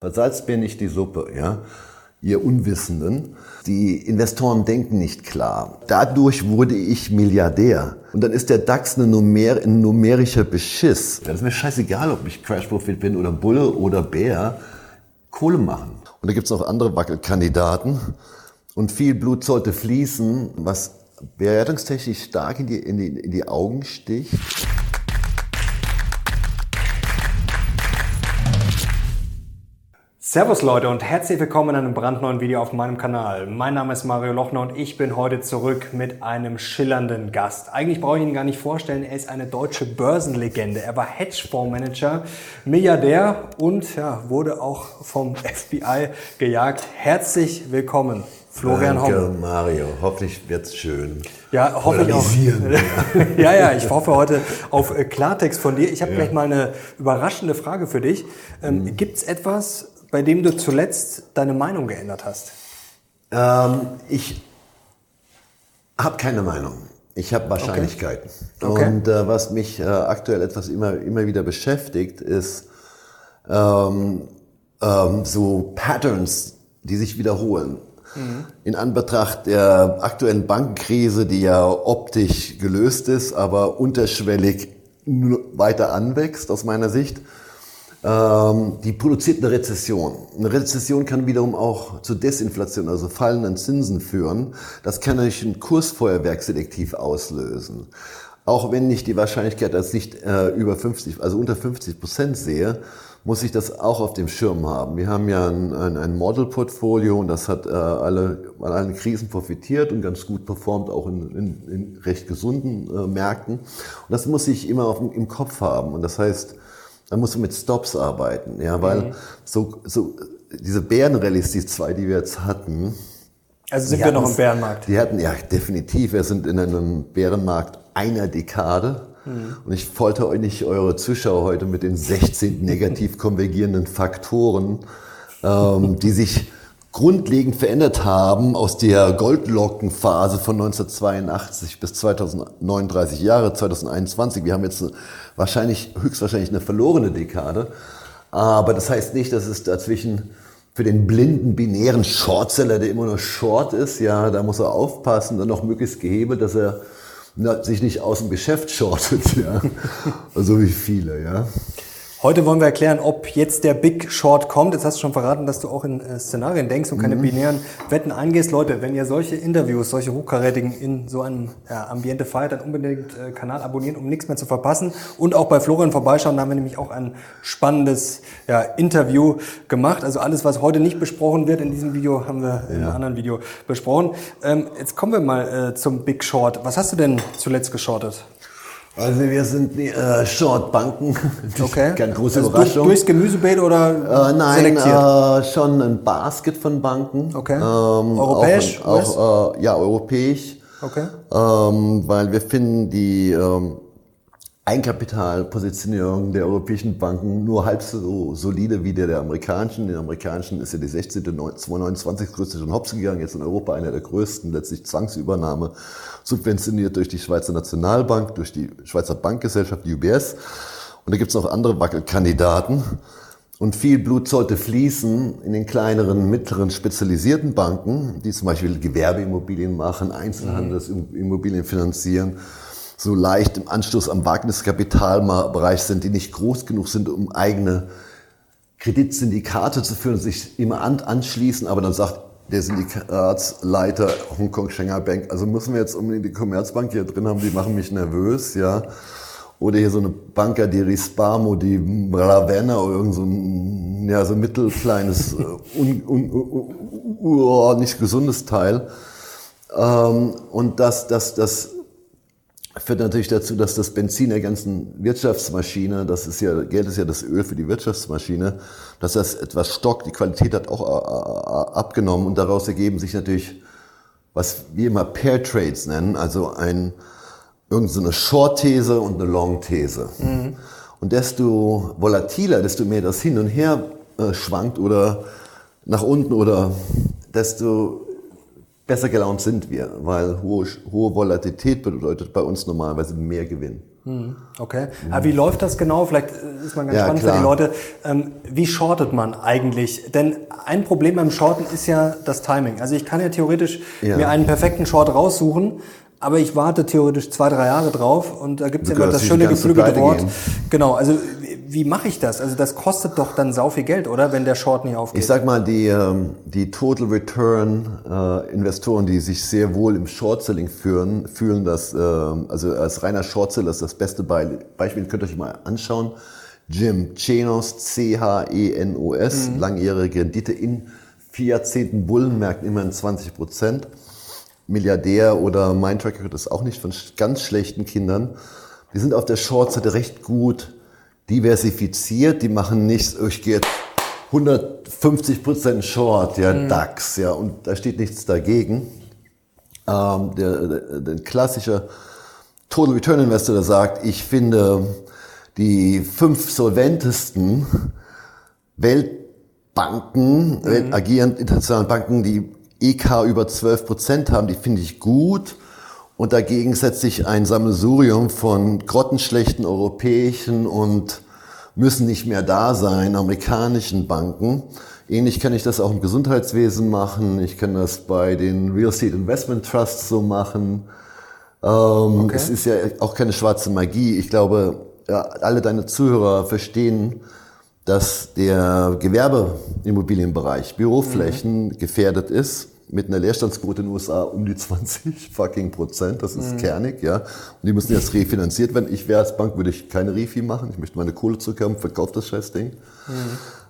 Versalzt mir nicht die Suppe, ja, ihr Unwissenden. Die Investoren denken nicht klar. Dadurch wurde ich Milliardär. Und dann ist der DAX eine Numer ein numerischer Beschiss. Das ist mir scheißegal, ob ich Crash-Profit bin oder Bulle oder Bär. Kohle machen. Und da gibt's noch andere Wackelkandidaten. Und viel Blut sollte fließen, was bewertungstechnisch stark in die, in die, in die Augen sticht. Servus Leute und herzlich willkommen in einem brandneuen Video auf meinem Kanal. Mein Name ist Mario Lochner und ich bin heute zurück mit einem schillernden Gast. Eigentlich brauche ich ihn gar nicht vorstellen, er ist eine deutsche Börsenlegende. Er war Hedgefondsmanager, Milliardär und ja, wurde auch vom FBI gejagt. Herzlich willkommen. Florian Danke, Homm. Mario. Hoffentlich wird's schön. Ja, hoffe ich auch. ja, ja, ich hoffe heute auf äh, Klartext von dir. Ich habe Ja. gleich mal eine überraschende Frage für dich. Ähm, Gibt's etwas, bei dem du zuletzt deine Meinung geändert hast? Ähm, ich habe keine Meinung. Ich habe Wahrscheinlichkeiten. Okay. Und äh, was mich äh, aktuell etwas immer, immer wieder beschäftigt, ist ähm, ähm, so Patterns, die sich wiederholen. In Anbetracht der aktuellen Bankenkrise, die ja optisch gelöst ist, aber unterschwellig weiter anwächst aus meiner Sicht, die produziert eine Rezession. Eine Rezession kann wiederum auch zu Desinflation, also fallenden Zinsen führen. Das kann natürlich ein Kursfeuerwerk selektiv auslösen. Auch wenn ich die Wahrscheinlichkeit als nicht äh, über 50, also unter 50 Prozent sehe, muss ich das auch auf dem Schirm haben. Wir haben ja ein, ein, ein Model-Portfolio und das hat äh, alle, an allen Krisen profitiert und ganz gut performt, auch in, in, in recht gesunden äh, Märkten. Und das muss ich immer auf, im Kopf haben. Und das heißt, da musst du mit Stops arbeiten, ja, weil so, so diese Bärenrallies, die zwei, die wir jetzt hatten, Also sind wir noch im Bärenmarkt? Die hatten, ja, definitiv. Wir sind in einem Bärenmarkt einer Dekade. Und ich folter euch nicht eure Zuschauer heute mit den 16 negativ konvergierenden Faktoren, ähm, die sich grundlegend verändert haben aus der Goldlockenphase von 1982 bis 2039 Jahre, 2021. Wir haben jetzt eine, wahrscheinlich, höchstwahrscheinlich eine verlorene Dekade. Aber das heißt nicht, dass es dazwischen für den blinden, binären Shortseller, der immer nur Short ist, ja, da muss er aufpassen, dann noch möglichst gehebelt, dass er na, sich nicht aus dem Geschäft shortet, ja. so wie viele, ja. Heute wollen wir erklären, ob jetzt der Big Short kommt. Jetzt hast du schon verraten, dass du auch in äh, Szenarien denkst und keine binären Wetten eingehst. Leute, wenn ihr solche Interviews, solche hochkarätigen in so einem ja, Ambiente feiert, dann unbedingt äh, Kanal abonnieren, um nichts mehr zu verpassen. Und auch bei Florian vorbeischauen, da haben wir nämlich auch ein spannendes ja, Interview gemacht. Also alles, was heute nicht besprochen wird in diesem Video, haben wir in einem anderen Video besprochen. Ähm, jetzt kommen wir mal äh, zum Big Short. Was hast du denn zuletzt geschortet? Also wir sind äh, Shortbanken, Okay. keine große also durch, Überraschung. durchs Gemüsebeet oder Äh, nein, selektiert? äh, schon ein Basket von Banken. Okay. Ähm, Europäisch, Auch, auch, äh, ja, europäisch. Okay. Ähm, weil wir finden die ähm, Eigenkapitalpositionierung der europäischen Banken nur halb so solide wie der der amerikanischen. Den amerikanischen ist ja die 16. 229 größte schon hops gegangen, jetzt in Europa einer der größten, letztlich Zwangsübernahme, subventioniert durch die Schweizer Nationalbank, durch die Schweizer Bankgesellschaft, die UBS. Und da gibt es noch andere Wackelkandidaten. Und viel Blut sollte fließen in den kleineren, mittleren, spezialisierten Banken, die zum Beispiel Gewerbeimmobilien machen, Einzelhandelsimmobilien finanzieren, so leicht im Anschluss am Wagniskapitalbereich sind, die nicht groß genug sind, um eigene Kreditsyndikate zu führen, sich immer an, anschließen, aber dann sagt der Syndikatsleiter Hongkong Shanghai Bank, also müssen wir jetzt unbedingt die Commerzbank hier drin haben, die machen mich nervös, ja. Oder hier so eine Banker, die Rispamo, die Ravenna oder irgend so ein, ja, so ein mittelkleines, äh, un, un, un, un, nicht gesundes Teil. Ähm, und das, das, das führt natürlich dazu, dass das Benzin der ganzen Wirtschaftsmaschine, das ist ja, Geld ist ja das Öl für die Wirtschaftsmaschine, dass das etwas stockt, die Qualität hat auch äh, äh, abgenommen und daraus ergeben sich natürlich, was wir immer Pair Trades nennen, also ein, irgendeine so Short-These und eine Long-These. Und desto volatiler, desto mehr das hin und her äh, schwankt oder nach unten oder desto besser gelaunt sind wir, weil hohe, hohe Volatilität bedeutet bei uns normalerweise mehr Gewinn. Hm, okay. Aber wie läuft das genau? Vielleicht äh, ist man ganz ja, spannend klar. für die Leute. Ähm, wie shortet man eigentlich? Denn ein Problem beim Shorten ist ja das Timing. Also ich kann ja theoretisch ja. mir einen perfekten Short raussuchen, aber ich warte theoretisch zwei, drei Jahre drauf und da gibt es ja immer das schöne geflügelte Wort. Gehen. Genau, also wie mache ich das? Also das kostet doch dann sau viel Geld, oder? Wenn der Short nicht aufgeht. Ich sag mal, die, ähm, die Total Return äh, Investoren, die sich sehr wohl im Short Selling führen, fühlen das, äh, also als reiner Short Seller ist das beste Beispiel, könnt ihr euch mal anschauen. Jim Chenos, C-H-E-N-O-S, mhm. langjährige Rendite in vier Jahrzehnten Bullenmärkten immerhin 20 Prozent. Milliardär oder mein Track Record ist auch nicht von ganz schlechten Kindern. Die sind auf der Short-Seite recht gut diversifiziert. Die machen nichts, ich gehe jetzt 150 Prozent Short, ja, mhm. DAX, ja, und da steht nichts dagegen. Ähm, der, der, der klassische Total Return Investor, der sagt, ich finde die fünf solventesten Weltbanken, mhm. agierend internationalen Banken, die EK über 12 Prozent haben, die finde ich gut. Und dagegen setzt sich ein Sammelsurium von grottenschlechten europäischen und müssen nicht mehr da sein, amerikanischen Banken. Ähnlich kann ich das auch im Gesundheitswesen machen. Ich kann das bei den Real Estate Investment Trusts so machen. Ähm, okay. Es ist ja auch keine schwarze Magie. Ich glaube, ja, alle deine Zuhörer verstehen, dass der Gewerbeimmobilienbereich, Büroflächen mhm. gefährdet ist mit einer Leerstandsquote in den USA um die 20 fucking Prozent. Das ist mhm. kernig, ja. Und die müssen jetzt refinanziert werden. Ich wäre als Bank, würde ich keine Refi machen. Ich möchte meine Kohle zurückhaben, verkauft das Scheißding. Mhm.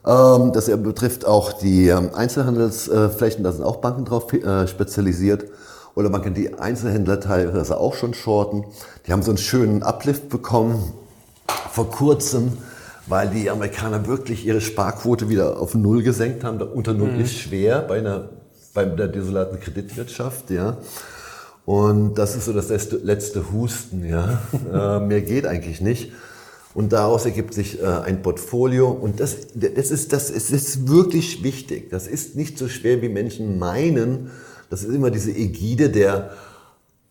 Ähm, das betrifft auch die ähm, Einzelhandelsflächen, da sind auch Banken drauf äh, spezialisiert. Oder man kann die Einzelhändler teilweise auch schon shorten. Die haben so einen schönen Uplift bekommen vor kurzem, weil die Amerikaner wirklich ihre Sparquote wieder auf Null gesenkt haben. Unter Null mhm. ist schwer bei einer bei der desolaten Kreditwirtschaft, ja. Und das ist so das letzte Husten, ja. äh, mehr geht eigentlich nicht. Und daraus ergibt sich äh, ein Portfolio. Und das, das, ist, das, ist, das ist wirklich wichtig. Das ist nicht so schwer, wie Menschen meinen. Das ist immer diese Ägide der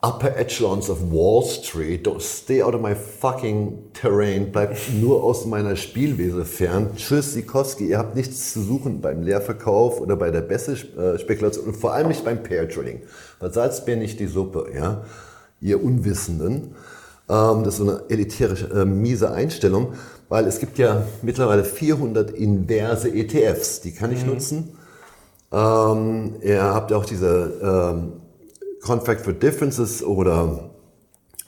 upper echelons of Wall Street, don't stay out of my fucking terrain, bleibt nur aus meiner Spielwiese fern. Tschüss, Sikowski, ihr habt nichts zu suchen beim Leerverkauf oder bei der Bässe-Spekulation und vor allem nicht beim Pair Trading. Weil Salzbier nicht die Suppe, ja, ihr Unwissenden. Ähm, das ist so eine elitäre, äh, miese Einstellung, weil es gibt ja mittlerweile 400 inverse ETFs, die kann ich mhm. nutzen. Ähm, ihr habt ja auch diese ähm, Contract for Differences oder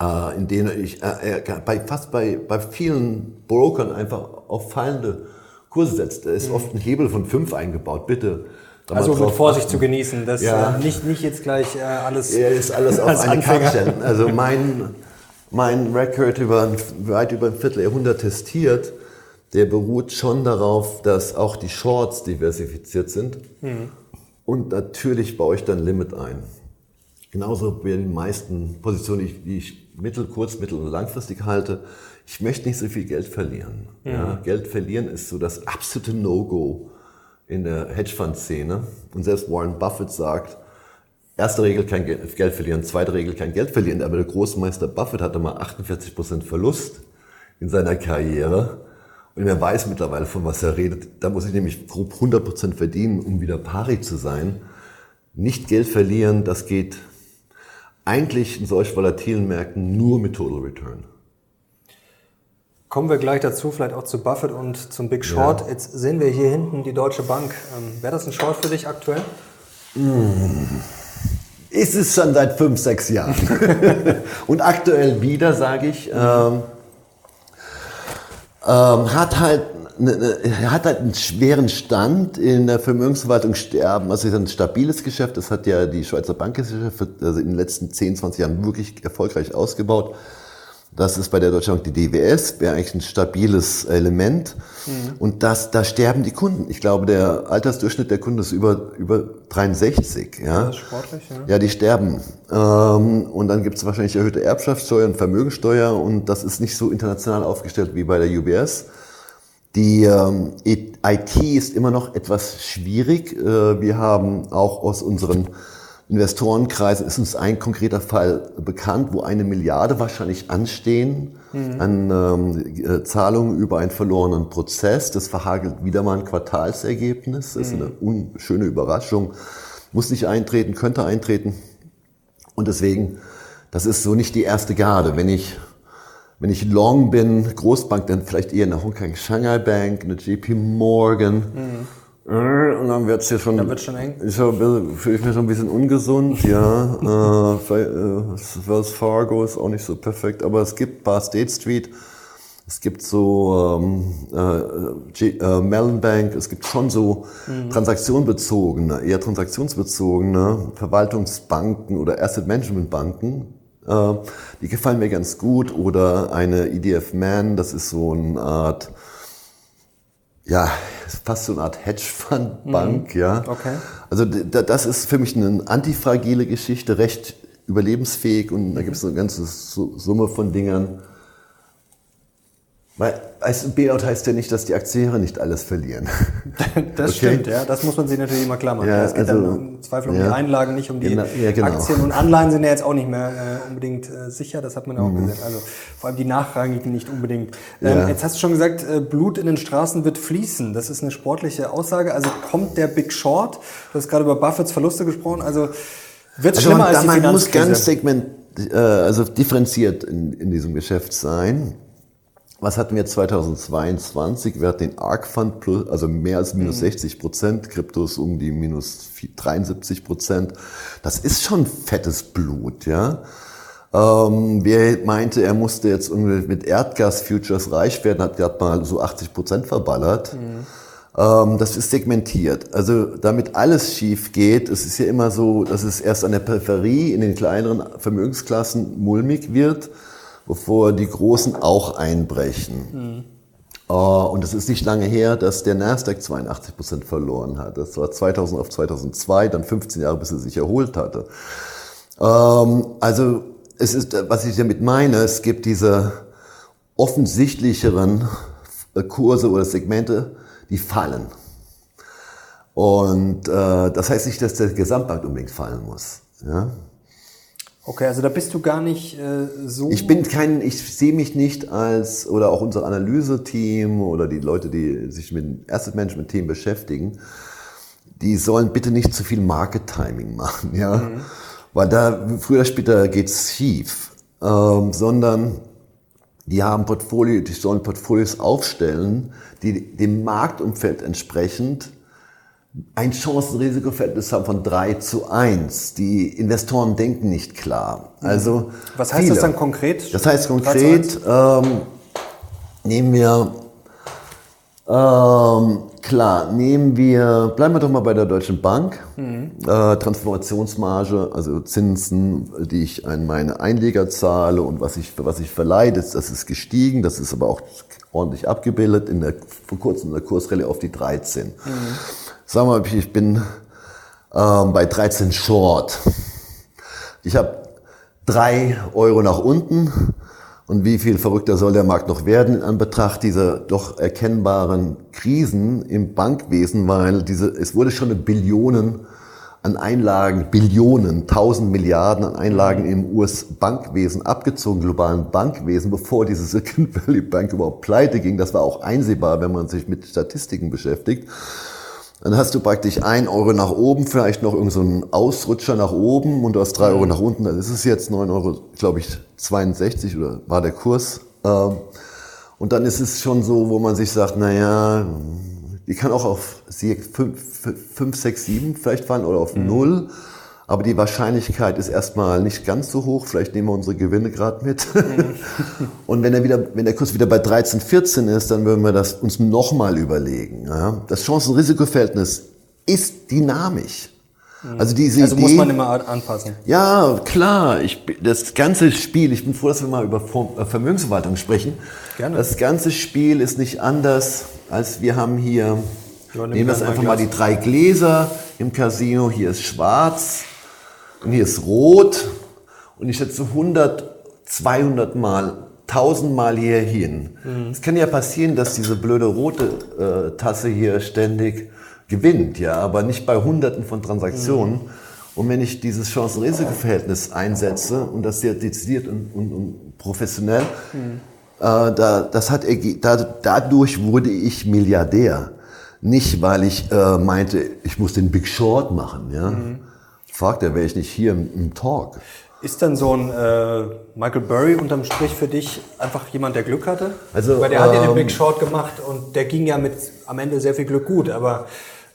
äh, in denen ich äh, äh, bei fast bei, bei vielen Brokern einfach auf fallende Kurse setzt. Da ist mhm. oft ein Hebel von fünf eingebaut. Bitte. Also mit Vorsicht achten. zu genießen, das ja. äh, nicht, nicht jetzt gleich äh, alles. Er ist alles auf eine Karte stellen. Also mein, mein Record über weit über ein Vierteljahrhundert testiert, der beruht schon darauf, dass auch die Shorts diversifiziert sind. Mhm. Und natürlich baue ich dann Limit ein. Genauso bei den meisten Positionen, die ich mittel-, kurz-, mittel- und langfristig halte. Ich möchte nicht so viel Geld verlieren. Mhm. Ja, Geld verlieren ist so das absolute No-Go in der Hedgefonds-Szene. Und selbst Warren Buffett sagt, erste Regel kein Geld verlieren, zweite Regel kein Geld verlieren. Aber der Großmeister Buffett hatte mal 48 Prozent Verlust in seiner Karriere. Und er weiß mittlerweile, von was er redet. Da muss ich nämlich grob 100 Prozent verdienen, um wieder pari zu sein. Nicht Geld verlieren, das geht eigentlich in solch volatilen Märkten nur mit Total Return. Kommen wir gleich dazu, vielleicht auch zu Buffett und zum Big Short. Ja. Jetzt sehen wir hier hinten die Deutsche Bank. Ähm, Wäre das ein Short für dich aktuell? Mmh. Ist es schon seit fünf, sechs Jahren. und aktuell wieder, sage ich, ähm, ähm, hat halt er hat halt einen schweren Stand in der Vermögensverwaltung sterben. Also es ist ein stabiles Geschäft. Das hat ja die Schweizer Bankgesellschaft also in den letzten 10, 20 Jahren wirklich erfolgreich ausgebaut. Das ist bei der Deutschen Bank die DWS, wäre eigentlich ein stabiles Element. Mhm. Und das, da sterben die Kunden. Ich glaube, der Altersdurchschnitt der Kunden ist über, über 63. Ja, das ist sportlich, ja. Ja, die sterben. Ähm, und dann gibt es wahrscheinlich erhöhte Erbschaftssteuer und Vermögensteuer. Und das ist nicht so international aufgestellt wie bei der UBS. Die ähm, IT ist immer noch etwas schwierig. Äh, wir haben auch aus unseren Investorenkreisen ist uns ein konkreter Fall bekannt, wo eine Milliarde wahrscheinlich anstehen mhm. an ähm, äh, Zahlungen über einen verlorenen Prozess. Das verhagelt wieder mal ein Quartalsergebnis. Das ist eine mhm. schöne Überraschung. Muss nicht eintreten, könnte eintreten. Und deswegen, das ist so nicht die erste Garde. Wenn ich, wenn ich long bin, Großbank, dann vielleicht eher eine Hongkong Shanghai Bank, eine JP Morgan. Mhm und dann wird's hier schon. Dann wird's schon eng. Ich fühle ich mich so ein bisschen ungesund, ja. äh, äh Wells Fargo ist auch nicht so perfekt, aber es gibt Bar State Street, es gibt so ähm, äh, äh, Mellon Bank, es gibt schon so mhm. transaktionbezogene, eher transaktionsbezogene Verwaltungsbanken oder Asset Management Banken. Äh, die gefallen mir ganz gut. Oder eine EDF Man, das ist so eine Art ja, fast so eine Art Hedgefonds-Bank, mhm. ja. Okay. Also das ist für mich eine antifragile Geschichte, recht überlebensfähig und da gibt es eine ganze Summe von Dingern, weil als Bailout heißt ja nicht, dass die Aktionäre nicht alles verlieren. das okay? stimmt, ja. Das muss man sich natürlich immer klar machen. Ja, es geht also, dann im Zweifel um ja, die Einlagen, nicht um die genau, ja, genau. Aktien. Und Anleihen sind ja jetzt auch nicht mehr äh, unbedingt äh, sicher, das hat man ja auch mhm. gesehen. Also vor allem die nachrangigen nicht unbedingt. Ähm, jetzt hast du schon gesagt, äh, Blut in den Straßen wird fließen. Das ist eine sportliche Aussage. Also kommt der Big Short, du hast gerade über Buffets Verluste gesprochen, also wird es also schlimmer man, als die Man muss ganz segment, äh, also differenziert in, in diesem Geschäft sein. Was hatten wir 2022? Wir hatten den ARK Fund plus, also mehr als minus 60 mhm. Prozent, Kryptos um die minus 73 Prozent. Das ist schon fettes Blut, ja. Ähm, wer meinte, er musste jetzt irgendwie mit Erdgas-Futures reich werden, hat gerade mal so 80 Prozent verballert. Mhm. Ähm, das ist segmentiert. Also damit alles schief geht, es ist ja immer so, dass es erst an der Peripherie in den kleineren Vermögensklassen mulmig wird bevor die Großen auch einbrechen. Mhm. und es ist nicht lange her, dass der Nasdaq 82 Prozent verloren hat. Das war 2000 auf 2002, dann 15 Jahre, bis er sich erholt hatte. Ähm, also es ist, was ich damit meine, es gibt diese offensichtlicheren Kurse oder Segmente, die fallen. Und äh, das heißt nicht, dass der Gesamtmarkt unbedingt fallen muss. Ja? Okay, also da bist du gar nicht äh, so. Ich bin kein, ich sehe mich nicht als, oder auch unser Analyse-Team oder die Leute, die sich mit Asset Management-Themen beschäftigen, die sollen bitte nicht zu viel Market-Timing machen, ja. Mhm. Weil da früher oder später geht's schief. Ähm, sondern die haben Portfolio, die sollen Portfolios aufstellen, die dem Marktumfeld entsprechend ein Chancen-Risiko-Verhältnis haben von 3 zu 1. Die Investoren denken nicht klar. Also Was heißt viele. das dann konkret? Das heißt konkret, ähm, nehmen wir, ähm, klar, nehmen wir, bleiben wir doch mal bei der Deutschen Bank. Mhm. Äh, Transformationsmarge, also Zinsen, die ich an meine Einleger zahle und was ich, was ich verleihe, das, das ist gestiegen, das ist aber auch ordentlich abgebildet, in der, vor kurzem in der Kursrallye auf die 13. Mhm. Wir mal, ich bin ähm, bei 13 Short. Ich habe drei Euro nach unten. Und wie viel verrückter soll der Markt noch werden in Anbetracht dieser doch erkennbaren Krisen im Bankwesen, weil diese, es wurde schon eine Billionen an Einlagen, Billionen, tausend Milliarden an Einlagen im US-Bankwesen abgezogen, globalen Bankwesen, bevor diese Silicon Valley Bank überhaupt pleite ging. Das war auch einsehbar, wenn man sich mit Statistiken beschäftigt. Dann hast du praktisch ein Euro nach oben, vielleicht noch irgendeinen so Ausrutscher nach oben und du hast drei Euro nach unten. Dann ist es jetzt neun Euro, glaube ich, 62 oder war der Kurs. Ähm, und dann ist es schon so, wo man sich sagt, na ja, die kann auch auf 5, 6, 7 vielleicht fallen oder auf mhm. 0. Aber die Wahrscheinlichkeit ist erstmal nicht ganz so hoch. Vielleicht nehmen wir unsere Gewinne gerade mit. und wenn, er wieder, wenn der Kurs wieder bei 13, 14 ist, dann würden wir das uns nochmal überlegen. Ja? Das Chancen-Risiko-Verhältnis ist dynamisch. Mhm. Also diese also Idee, muss man immer anpassen. Ja, klar. Ich, das ganze Spiel, ich bin froh, dass wir mal über äh, Vermögensverwaltung sprechen. Gerne. Das ganze Spiel ist nicht anders, als wir haben hier, ja, nehmen wir einfach mal die drei Gläser im Casino. Hier ist schwarz, und hier ist rot und ich setze 100, 200 Mal, 1000 Mal hier hin. Mhm. Es kann ja passieren, dass diese blöde rote äh, Tasse hier ständig gewinnt, ja, aber nicht bei Hunderten von Transaktionen. Mhm. Und wenn ich dieses Chancen-Risiko-Verhältnis einsetze und das sehr dezidiert und, und, und professionell, mhm. äh, da, das hat, da, dadurch wurde ich Milliardär. Nicht, weil ich äh, meinte, ich muss den Big Short machen. Ja? Mhm. Fragt er, wäre ich nicht hier im, im Talk. Ist dann so ein äh, Michael Burry unterm Strich für dich einfach jemand, der Glück hatte? Also, Weil der ähm, hat ja den ähm, Big Short gemacht und der ging ja mit am Ende sehr viel Glück gut, aber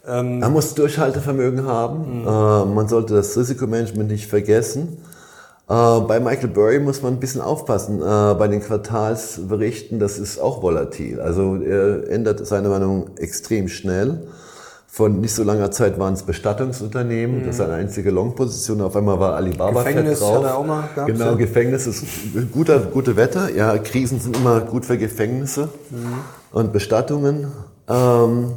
ähm, man muss Durchhaltevermögen haben. Mhm. Äh, man sollte das Risikomanagement nicht vergessen. Äh, bei Michael Burry muss man ein bisschen aufpassen. Äh, bei den Quartalsberichten, das ist auch volatil. Also er ändert seine Meinung extrem schnell. Von nicht so langer Zeit waren es Bestattungsunternehmen, mhm. das ist eine einzige Long-Position. Auf einmal war Alibaba Gefängnis fett drauf. Hat er auch mal gehabt, genau, ja. Gefängnis ist guter, gute Wetter. Ja, Krisen sind immer gut für Gefängnisse mhm. und Bestattungen. Ähm,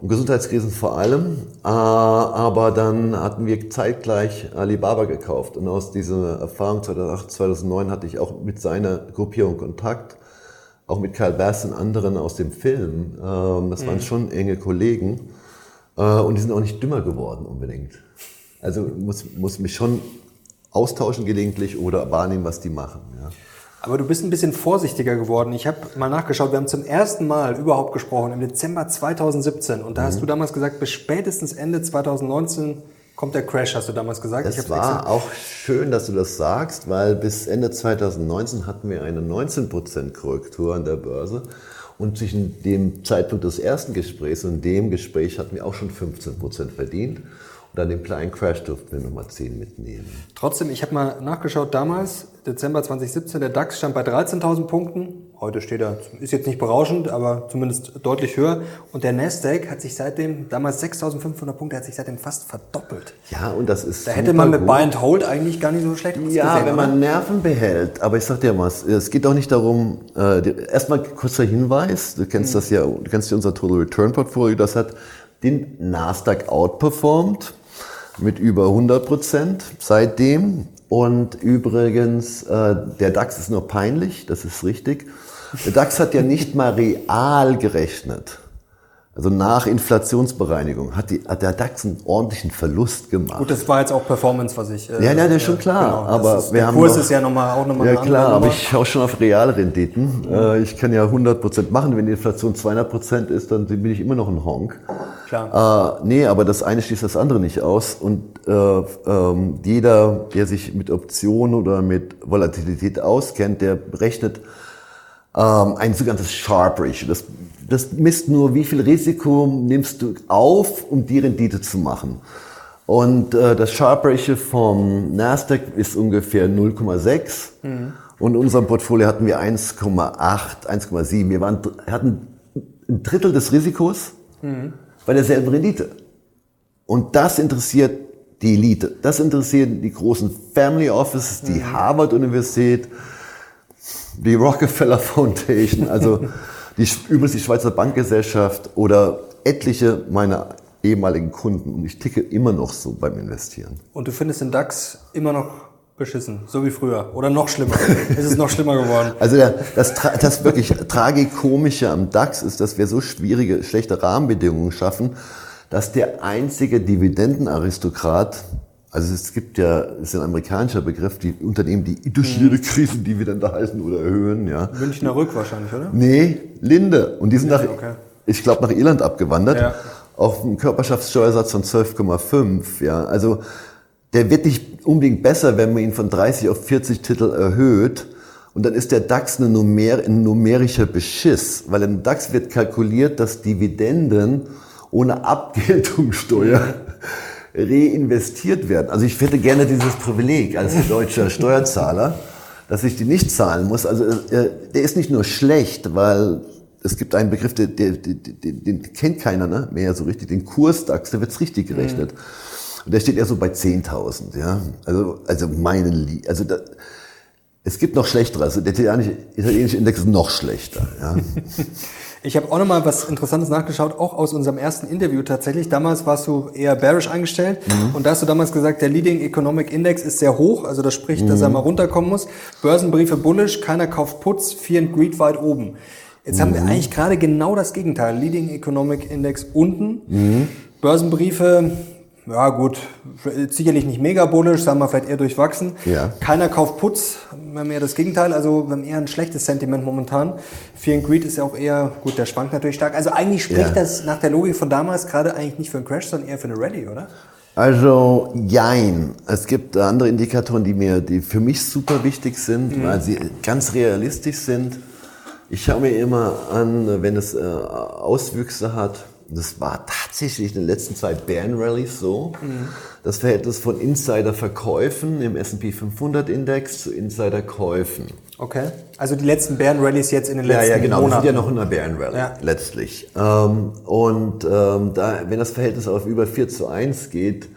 Gesundheitskrisen vor allem, äh, aber dann hatten wir zeitgleich Alibaba gekauft und aus dieser Erfahrung 2008, 2009 hatte ich auch mit seiner Gruppierung Kontakt, auch mit Karl Bass und anderen aus dem Film. Ähm, das waren mhm. schon enge Kollegen und die sind auch nicht dümmer geworden unbedingt. Also muss, muss mich schon austauschen gelegentlich oder wahrnehmen, was die machen. Ja. Aber du bist ein bisschen vorsichtiger geworden. Ich habe mal nachgeschaut, wir haben zum ersten Mal überhaupt gesprochen im Dezember 2017 und da mhm. hast du damals gesagt, bis spätestens Ende 2019 kommt der Crash, hast du damals gesagt. Es war auch schön, dass du das sagst, weil bis Ende 2019 hatten wir eine 19% Korrektur an der Börse und zwischen dem Zeitpunkt des ersten Gesprächs und dem Gespräch hatten wir auch schon 15% verdient. Und an dem kleinen Crash durften wir nochmal 10 mitnehmen. Trotzdem, ich habe mal nachgeschaut, damals, Dezember 2017, der DAX stand bei 13.000 Punkten. Heute steht er, ist jetzt nicht berauschend, aber zumindest deutlich höher. Und der Nasdaq hat sich seitdem, damals 6.500 Punkte, hat sich seitdem fast verdoppelt. Ja, und das ist Da hätte man mit gut. Buy and Hold eigentlich gar nicht so schlecht. Ja, wenn man Nerven behält. Aber ich sag dir was, es geht auch nicht darum, äh, erstmal kurzer Hinweis, du kennst mhm. das ja, du kennst ja unser Total Return Portfolio, das hat den Nasdaq outperformed mit über 100 Prozent seitdem. Und übrigens, äh, der DAX ist nur peinlich, das ist richtig. Der DAX hat ja nicht mal real gerechnet. Also nach Inflationsbereinigung hat, die, hat der DAX einen ordentlichen Verlust gemacht. Gut, das war jetzt auch Performance, was ich. Äh, ja, ja, das ist schon klar. Genau, aber ist, wir der haben Kurs noch, ist ja nochmal auch nochmal. Ja klar, aber ich schaue schon auf Realrenditen. Mhm. Äh, ich kann ja 100 Prozent machen. Wenn die Inflation 200 Prozent ist, dann bin ich immer noch ein Honk. Klar. Äh, nee, aber das eine schließt das andere nicht aus. Und äh, ähm, jeder, der sich mit Optionen oder mit Volatilität auskennt, der berechnet ähm, ein sogenanntes Sharp Ratio. Das das misst nur, wie viel Risiko nimmst du auf, um die Rendite zu machen. Und äh, das Sharp Ratio vom Nasdaq ist ungefähr 0,6 mhm. und in unserem Portfolio hatten wir 1,8, 1,7. Wir waren, hatten ein Drittel des Risikos mhm. bei derselben Rendite. Und das interessiert die Elite. Das interessiert die großen Family Offices, die mhm. Harvard Universität, die Rockefeller Foundation, also Die, übrigens die Schweizer Bankgesellschaft oder etliche meiner ehemaligen Kunden. Und ich ticke immer noch so beim Investieren. Und du findest den DAX immer noch beschissen, so wie früher. Oder noch schlimmer. ist es noch schlimmer geworden? Also der, das, das wirklich Tragikomische am DAX ist, dass wir so schwierige, schlechte Rahmenbedingungen schaffen, dass der einzige Dividendenaristokrat also es gibt ja, es ist ein amerikanischer Begriff, die Unternehmen, die durch mhm. Krisen Dividende halten oder erhöhen, ja. Münchner Rück wahrscheinlich, oder? Nee, Linde. Und die sind nach, okay. ich glaube, nach Irland abgewandert. Ja. Auf einem Körperschaftssteuersatz von 12,5, ja. Also, der wird nicht unbedingt besser, wenn man ihn von 30 auf 40 Titel erhöht. Und dann ist der DAX eine Numer ein numerischer Beschiss, weil im DAX wird kalkuliert, dass Dividenden ohne Abgeltungssteuer reinvestiert werden. Also ich hätte gerne dieses Privileg als deutscher Steuerzahler, dass ich die nicht zahlen muss. Also äh, der ist nicht nur schlecht, weil es gibt einen Begriff, den, den, den, den kennt keiner ne? mehr so richtig, den Kursdax, der wird's richtig gerechnet. Mhm. Und der steht eher so bei 10.000. Ja? Also, also meine, Lie also da, es gibt noch schlechtere. Also der italienische, italienische Index ist noch schlechter. Ja? Ich habe auch noch mal was Interessantes nachgeschaut, auch aus unserem ersten Interview tatsächlich. Damals warst du eher bearish eingestellt mhm. und da hast du damals gesagt, der Leading Economic Index ist sehr hoch, also das spricht, mhm. dass er mal runterkommen muss. Börsenbriefe bullish, keiner kauft Putz, Fear and Greed weit oben. Jetzt mhm. haben wir mhm. eigentlich gerade genau das Gegenteil. Leading Economic Index unten, mhm. Börsenbriefe ja gut, sicherlich nicht mega bullish, sagen wir vielleicht eher durchwachsen. Ja. Keiner kauft Putz, wir haben eher das Gegenteil, also wir haben eher ein schlechtes Sentiment momentan. Fear and Greed ist ja auch eher, gut, der schwankt natürlich stark. Also eigentlich spricht Ja. das nach der Logik von damals gerade eigentlich nicht für einen Crash, sondern eher für eine Rallye, oder? Also, jein. Es gibt andere Indikatoren, die mir, die für mich super wichtig sind, weil sie ganz realistisch sind. Ich schaue mir immer an, wenn es äh, Auswüchse hat. Das war tatsächlich in der letzten Zeit Bären Rallies so. Das Verhältnis von Insider-Verkäufen im S&P 500 Index zu Insider-Käufen. Okay. Also die letzten Bären-Rallies jetzt in den letzten Ja, ja, genau. Wir Monaten. sind ja noch in der Bärenrallye Ja. letztlich. Ähm, und ähm, da, wenn das Verhältnis auf über 4 zu 1 geht,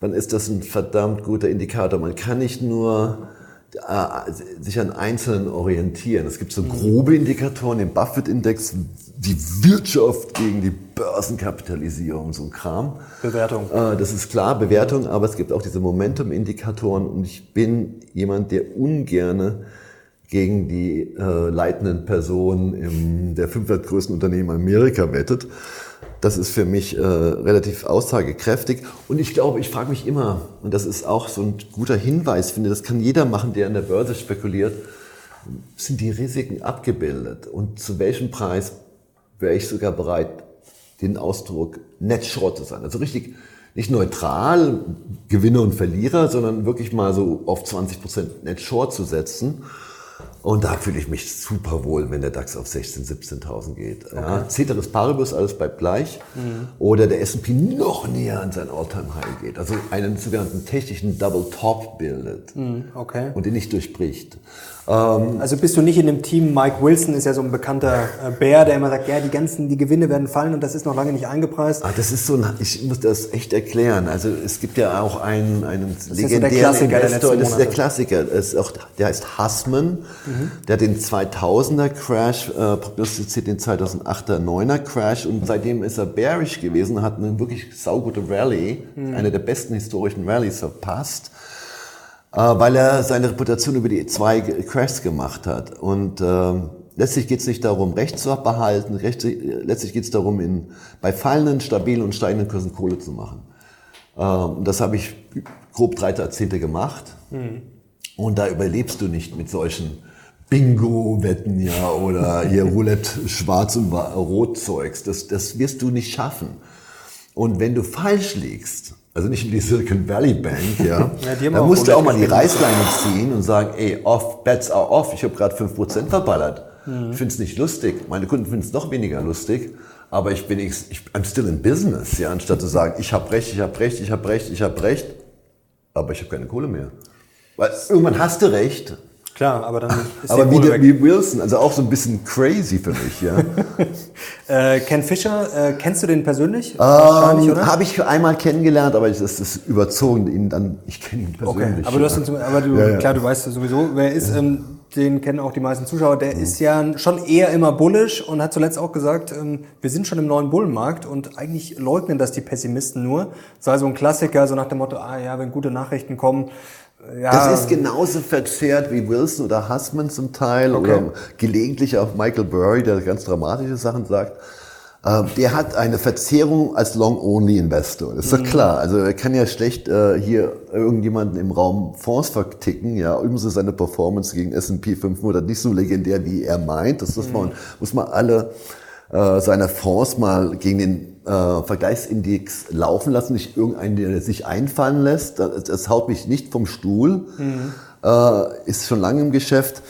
dann ist das ein verdammt guter Indikator. Man kann nicht nur äh, sich an Einzelnen orientieren. Es gibt so grobe Indikatoren, den Buffett-Index, die Wirtschaft gegen die Börsenkapitalisierung, so ein Kram. Bewertung. Äh, Das ist klar, Bewertung, aber es gibt auch diese Momentum-Indikatoren und ich bin jemand, der ungerne gegen die äh, leitenden Personen im, der 500 größten Unternehmen Amerika wettet. Das ist für mich äh, relativ aussagekräftig. Und ich glaube, ich frage mich immer, und das ist auch so ein guter Hinweis, finde, das kann jeder machen, der an der Börse spekuliert, sind die Risiken abgebildet und zu welchem Preis wäre ich sogar bereit, den Ausdruck Net Short zu sein. Also richtig, nicht neutral, Gewinner und Verlierer, sondern wirklich mal so auf 20% Net Short zu setzen. Und da fühle ich mich super wohl, wenn der DAX auf 16.000, 17.000 geht. Ja, Ceteris Paribus, alles bleibt gleich. Oder der S&P noch näher an sein All-Time-High geht. Also einen sogenannten technischen Double Top bildet. Okay. Und den nicht durchbricht. Also bist du nicht in dem Team, Mike Wilson ist ja so ein bekannter äh, Bär, der immer sagt, ja, die ganzen, die Gewinne werden fallen und das ist noch lange nicht eingepreist. Ah, das ist so ein, ich muss das echt erklären. Also es gibt ja auch einen, einen so der legendären Klassiker der Investor, das ist der. Klassiker. Das ist auch, der heißt Hussman. Der hat den 2000er Crash äh, prognostiziert, den 2008er 9er Crash und seitdem ist er bearish gewesen, hat eine wirklich saugute Rallye, eine der besten historischen Rallyes verpasst. Äh, weil er seine Reputation über die zwei Crashs gemacht hat. Und ähm, letztlich geht es nicht darum, Recht zu behalten, letztlich geht es darum, in, bei fallenden, stabilen und steigenden Kursen Kohle zu machen. Ähm, das habe ich grob drei Jahrzehnte gemacht. Und da überlebst du nicht mit solchen Bingo-Wetten ja oder hier Roulette Schwarz und Wa- Rot Zeugs. Das, das wirst du nicht schaffen. Und wenn du falsch liegst, also nicht wie die Silicon Valley Bank, ja, Ja, auch musst du auch mal die Reißleine ziehen und sagen, ey, off, bets are off, ich habe gerade 5% verballert. Mhm. Ich finde es nicht lustig. Meine Kunden finden es noch weniger lustig. Aber ich bin, ich, ich, I'm still in business, ja, anstatt zu sagen, ich habe recht, ich habe recht, ich habe recht, ich habe recht, aber ich habe keine Kohle mehr. Weil irgendwann hast du recht, Klar, aber dann ist aber wie, der, wie Wilson, also auch so ein bisschen crazy für mich, ja. Äh, Ken Fischer, äh, kennst du den persönlich? Wahrscheinlich, oder? Habe ich einmal kennengelernt, aber es ist, überzogen, ihn dann, ich kenne ihn Okay, persönlich. aber du hast ihn zum, aber du, Ja, ja. klar, du weißt sowieso, wer er ist. Ähm, den kennen auch die meisten Zuschauer. Der ist ja schon eher immer bullish und hat zuletzt auch gesagt, ähm, wir sind schon im neuen Bullenmarkt und eigentlich leugnen das die Pessimisten nur. Sei so ein Klassiker, so nach dem Motto, ah ja, wenn gute Nachrichten kommen, ja. Das ist genauso verzerrt wie Wilson oder Hussman zum Teil Okay. oder gelegentlich auch Michael Burry, der ganz dramatische Sachen sagt. Ähm, Der hat eine Verzerrung als Long-Only-Investor. Das ist Mhm. doch klar. Also er kann ja schlecht äh, hier irgendjemanden im Raum Fonds verticken. Ja, übrigens ist seine Performance gegen S&P 500 nicht so legendär, wie er meint. Das muss Mhm. man, muss man alle äh, seine Fonds mal gegen den äh, Vergleichsindex laufen lassen, nicht irgendeinen, der sich einfallen lässt. Das, das haut mich nicht vom Stuhl, äh, ist schon lange im Geschäft.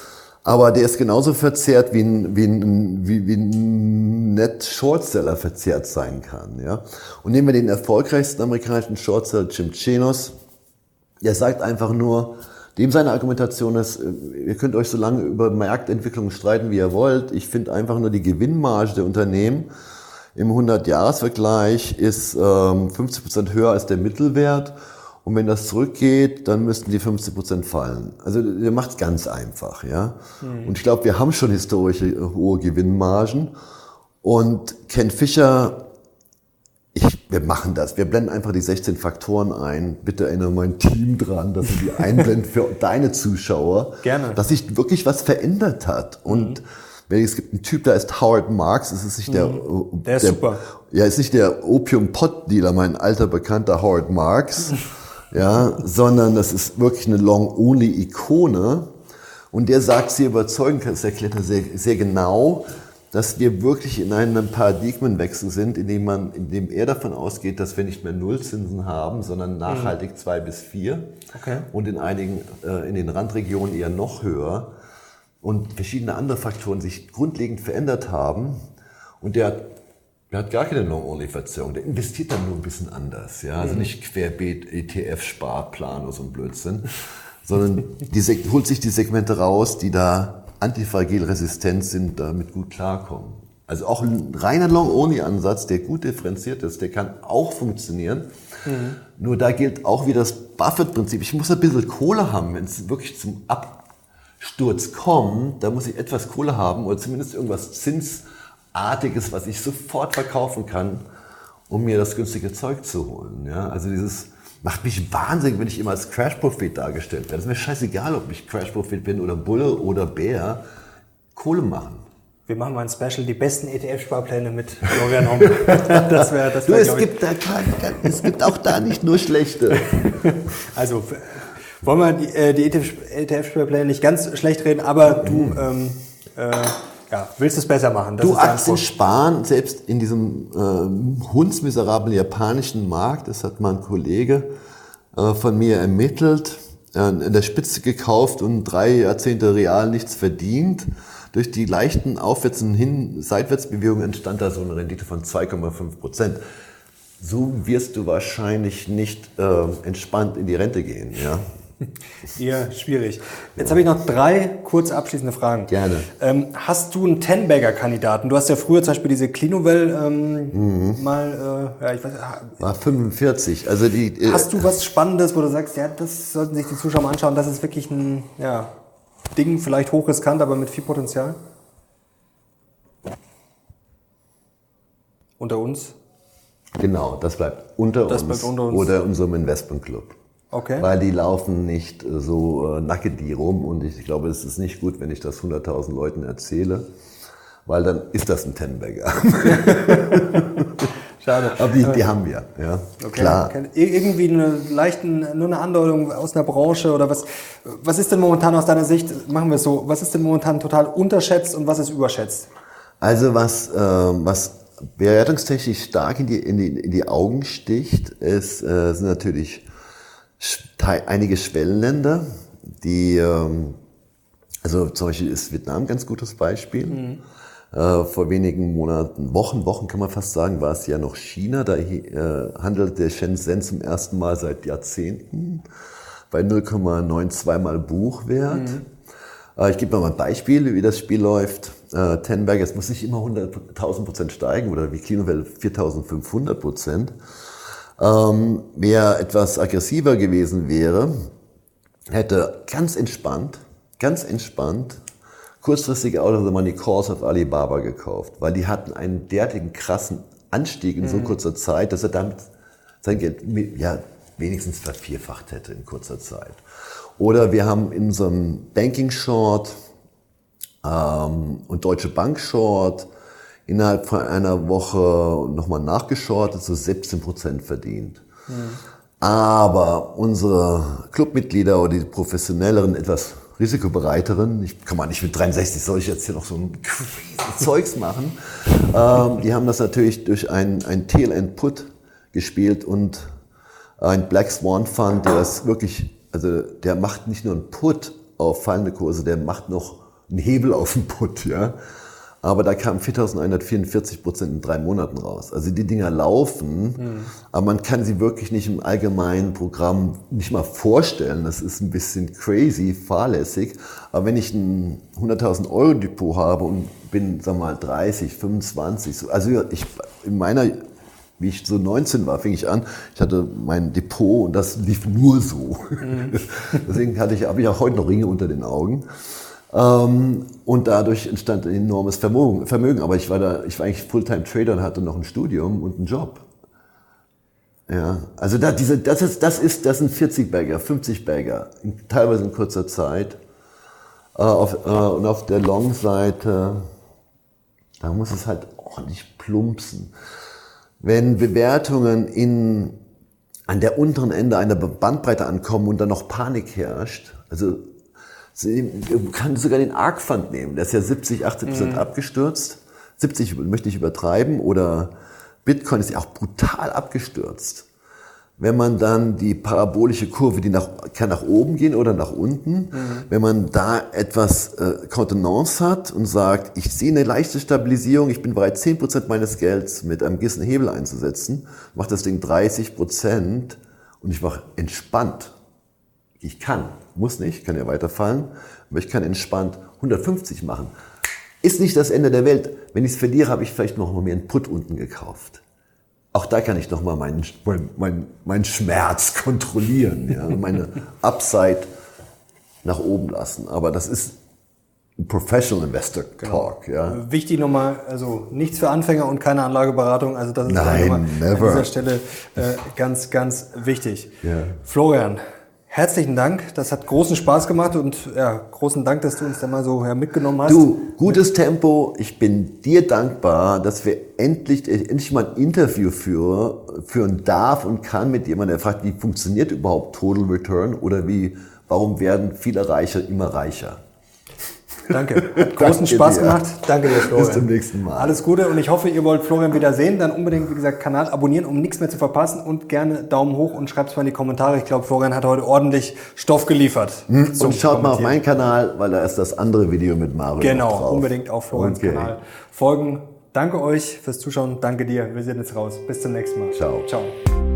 Aber der ist genauso verzerrt, wie ein, wie ein, wie, wie ein Net Shortseller verzerrt sein kann. Ja? Und nehmen wir den erfolgreichsten amerikanischen Shortseller, Jim Chenos. Der sagt einfach nur, dem seine Argumentation ist, äh, ihr könnt euch so lange über Marktentwicklung streiten, wie ihr wollt. Ich finde einfach nur die Gewinnmarge der Unternehmen im 100-Jahres-Vergleich ist ähm, 50 Prozent höher als der Mittelwert. Und wenn das zurückgeht, dann müssten die 50 Prozent fallen. Also der macht es ganz einfach, ja. Und ich glaube, wir haben schon historische äh, hohe Gewinnmargen. Und Ken Fischer wir machen das. Wir blenden einfach die 16 Faktoren ein. Bitte erinnere mein Team dran, dass sie die einblenden für deine Zuschauer. Gerne. Dass sich wirklich was verändert hat. Und Es gibt einen Typ, der heißt Howard Marks. Es ist nicht der, mhm. der ist der, super. Ja, ist nicht der Opium-Pot-Dealer, mein alter bekannter Howard Marks, ja, sondern das ist wirklich eine Long-Only-Ikone. Und der sagt sehr überzeugend, das erklärt er sehr, sehr genau, dass wir wirklich in einem Paradigmenwechsel sind, in dem, man, in dem er davon ausgeht, dass wir nicht mehr Nullzinsen haben, sondern nachhaltig mhm. zwei bis vier okay. und in einigen, äh, in den Randregionen eher noch höher und verschiedene andere Faktoren sich grundlegend verändert haben. Und der, der hat gar keine Long-Only-Verzerrung, der investiert dann nur ein bisschen anders. Ja? Also mhm. nicht querbeet ETF-Sparplan oder so ein Blödsinn, sondern die, holt sich die Segmente raus, die da antifragil resistent sind, damit gut klarkommen. Also auch ein reiner Long-Only-Ansatz, der gut differenziert ist, der kann auch funktionieren. Mhm. Nur da gilt auch wieder das Buffett-Prinzip. Ich muss ein bisschen Kohle haben, wenn es wirklich zum Absturz kommt. Da muss ich etwas Kohle haben oder zumindest irgendwas Zinsartiges, was ich sofort verkaufen kann, um mir das günstige Zeug zu holen. Ja, also dieses macht mich wahnsinnig, wenn ich immer als Crash-Prophet dargestellt werde. Es ist mir scheißegal, ob ich Crash-Prophet bin oder Bulle oder Bär. Kohle machen. Wir machen mal ein Special, die besten ETF-Sparpläne mit Florian Homm. das wäre das wär, es, gibt da es gibt auch da nicht nur schlechte. Also wollen wir die, äh, die ETF-Sparpläne nicht ganz schlecht reden, aber du ähm, äh, ja, willst es besser machen. Das du Aktien sparen, selbst in diesem äh, hundsmiserablen japanischen Markt, das hat mein Kollege äh, von mir ermittelt, äh, in der Spitze gekauft und drei Jahrzehnte real nichts verdient. Durch die leichten Aufwärts- und Hin Seitwärtsbewegungen entstand da so eine Rendite von 2,5 Prozent. So wirst du wahrscheinlich nicht äh, entspannt in die Rente gehen. Ja? Eher schwierig. Jetzt habe ich noch drei kurz abschließende Fragen. Gerne. Ähm, hast du einen Ten-Bagger-Kandidaten? Du hast ja früher zum Beispiel diese Clinovel ähm, mhm. mal, äh, ja, ich weiß, war 45. Also die. Äh, hast du was Spannendes, wo du sagst, ja, das sollten sich die Zuschauer mal anschauen. Das ist wirklich ein ja, Ding, vielleicht hochriskant, aber mit viel Potenzial. Unter uns? Genau, das bleibt unter, das uns, bleibt unter uns oder unserem Investmentclub. Okay. Weil die laufen nicht äh, so äh, nackig die rum und ich glaube, es ist nicht gut, wenn ich das 100.000 Leuten erzähle, weil dann ist das ein Tenbagger. Schade. Aber die, die haben wir, ja. Okay. Klar. Irgendwie eine leichten, nur eine Andeutung aus einer Branche oder was, was ist denn momentan aus deiner Sicht, machen wir es so, was ist denn momentan total unterschätzt und was ist überschätzt? Also was, äh, was bewertungstechnisch stark in die, in die, in die Augen sticht, ist, äh, sind natürlich einige Schwellenländer, die, ähm, also zum Beispiel ist Vietnam ein ganz gutes Beispiel. Mhm. Äh, vor wenigen Monaten, Wochen, Wochen kann man fast sagen, war es ja noch China. Da äh, handelt der Shenzhen zum ersten Mal seit Jahrzehnten bei 0,92 mal Buchwert. Mhm. Äh, ich gebe mal ein Beispiel, wie das Spiel läuft. Tenberg, es muss nicht immer 100.000 Prozent steigen oder wie Klinovell 4.500 Prozent. Ähm, wer etwas aggressiver gewesen wäre, hätte ganz entspannt, ganz entspannt kurzfristig out of the money Calls auf Alibaba gekauft, weil die hatten einen derartigen krassen Anstieg in so mhm. kurzer Zeit, dass er damit sein Geld ja, wenigstens vervierfacht hätte in kurzer Zeit. Oder wir haben in unserem Banking Short ähm, und Deutsche Bank Short innerhalb von einer Woche nochmal nachgeschortet, so 17 Prozent verdient. Mhm. Aber unsere Clubmitglieder oder die professionelleren, etwas risikobereiteren, ich kann mal nicht mit 63, soll ich jetzt hier noch so ein crazy Zeugs machen, ähm, die haben das natürlich durch ein, ein Tail and Put gespielt und ein Black Swan Fund, der das wirklich, also der macht nicht nur einen Put auf fallende Kurse, der macht noch einen Hebel auf den Put, ja. Aber da kamen 4144 Prozent in drei Monaten raus. Also die Dinger laufen, mhm. aber man kann sie wirklich nicht im allgemeinen Programm nicht mal vorstellen. Das ist ein bisschen crazy, fahrlässig. Aber wenn ich ein 100.000 Euro Depot habe und bin, sag mal, 30, 25, also ich, in meiner wie ich so 19 war, fing ich an. Ich hatte mein Depot und das lief nur so. Mhm. Deswegen hatte ich, habe ich auch heute noch Ringe unter den Augen. Ähm, und dadurch entstand ein enormes Vermögen, Vermögen. Aber ich war da, ich war eigentlich Fulltime-Trader und hatte noch ein Studium und einen Job. Ja, also da, diese, das ist, das ist, das sind 40 Bagger, 50 Bagger, teilweise in kurzer Zeit. Äh, auf, äh, und auf der Long-Seite, da muss es halt ordentlich plumpsen. Wenn Bewertungen in, an der unteren Ende einer Bandbreite ankommen und dann noch Panik herrscht, also du kannst sogar den ARC Fund nehmen, der ist ja 70, 80 Prozent mhm. abgestürzt. 70 möchte ich übertreiben oder Bitcoin ist ja auch brutal abgestürzt. Wenn man dann die parabolische Kurve, die nach, kann nach oben gehen oder nach unten, mhm. wenn man da etwas äh, Kontenance hat und sagt, ich sehe eine leichte Stabilisierung, ich bin bereit, 10% meines Gelds mit einem gewissen Hebel einzusetzen, macht das Ding 30% und ich mache entspannt. Ich kann, muss nicht, kann ja weiterfallen, aber ich kann entspannt 150 machen. Ist nicht das Ende der Welt. Wenn ich es verliere, habe ich vielleicht noch mal mir einen Put unten gekauft. Auch da kann ich noch mal meinen, mein, mein, mein Schmerz kontrollieren, ja, meine Upside nach oben lassen. Aber das ist ein Professional Investor genau. Talk. Genau. Ja. Wichtig nochmal, also nichts für Anfänger und keine Anlageberatung. Also das ist Nein, never. an dieser Stelle äh, ganz, ganz wichtig. Yeah. Florian, Herzlichen Dank, das hat großen Spaß gemacht und ja, großen Dank, dass du uns da mal so ja, mitgenommen hast. Du, gutes Tempo. Ich bin dir dankbar, dass wir endlich, endlich mal ein Interview für, führen darf und kann mit jemandem, der fragt, wie funktioniert überhaupt Total Return oder wie, warum werden viele Reiche immer reicher? Danke. Hat großen Danke Spaß dir. gemacht. Danke dir, Florian. Bis zum nächsten Mal. Alles Gute und ich hoffe, ihr wollt Florian wieder sehen. Dann unbedingt, wie gesagt, Kanal abonnieren, um nichts mehr zu verpassen und gerne Daumen hoch und schreibt es mal in die Kommentare. Ich glaube, Florian hat heute ordentlich Stoff geliefert. Hm, und schaut mal auf meinen Kanal, weil da ist das andere Video mit Mario Genau, drauf. unbedingt auf Florians okay. Kanal folgen. Danke euch fürs Zuschauen. Danke dir. Wir sehen jetzt raus. Bis zum nächsten Mal. Ciao. Ciao.